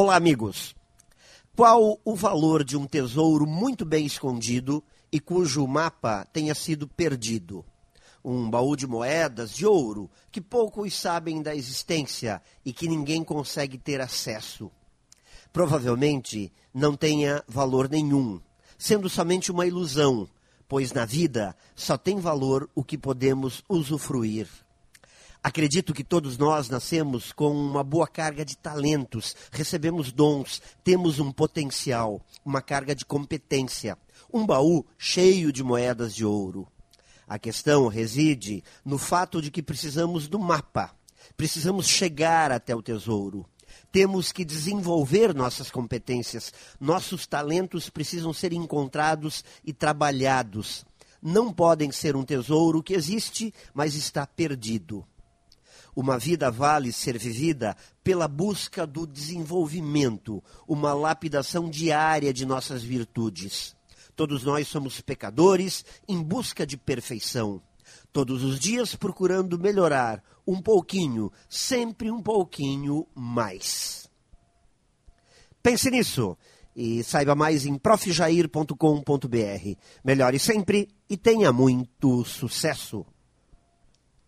Olá, amigos. Qual o valor de um tesouro muito bem escondido e cujo mapa tenha sido perdido? Um baú de moedas de ouro que poucos sabem da existência e que ninguém consegue ter acesso. Provavelmente não tenha valor nenhum, sendo somente uma ilusão, pois na vida só tem valor o que podemos usufruir. Acredito que todos nós nascemos com uma boa carga de talentos, recebemos dons, temos um potencial, uma carga de competência, um baú cheio de moedas de ouro. A questão reside no fato de que precisamos do mapa, precisamos chegar até o tesouro. Temos que desenvolver nossas competências, nossos talentos precisam ser encontrados e trabalhados. Não podem ser um tesouro que existe, mas está perdido. Uma vida vale ser vivida pela busca do desenvolvimento, uma lapidação diária de nossas virtudes. Todos nós somos pecadores em busca de perfeição. Todos os dias procurando melhorar um pouquinho, sempre um pouquinho mais. Pense nisso e saiba mais em profjair.com.br. Melhore sempre e tenha muito sucesso!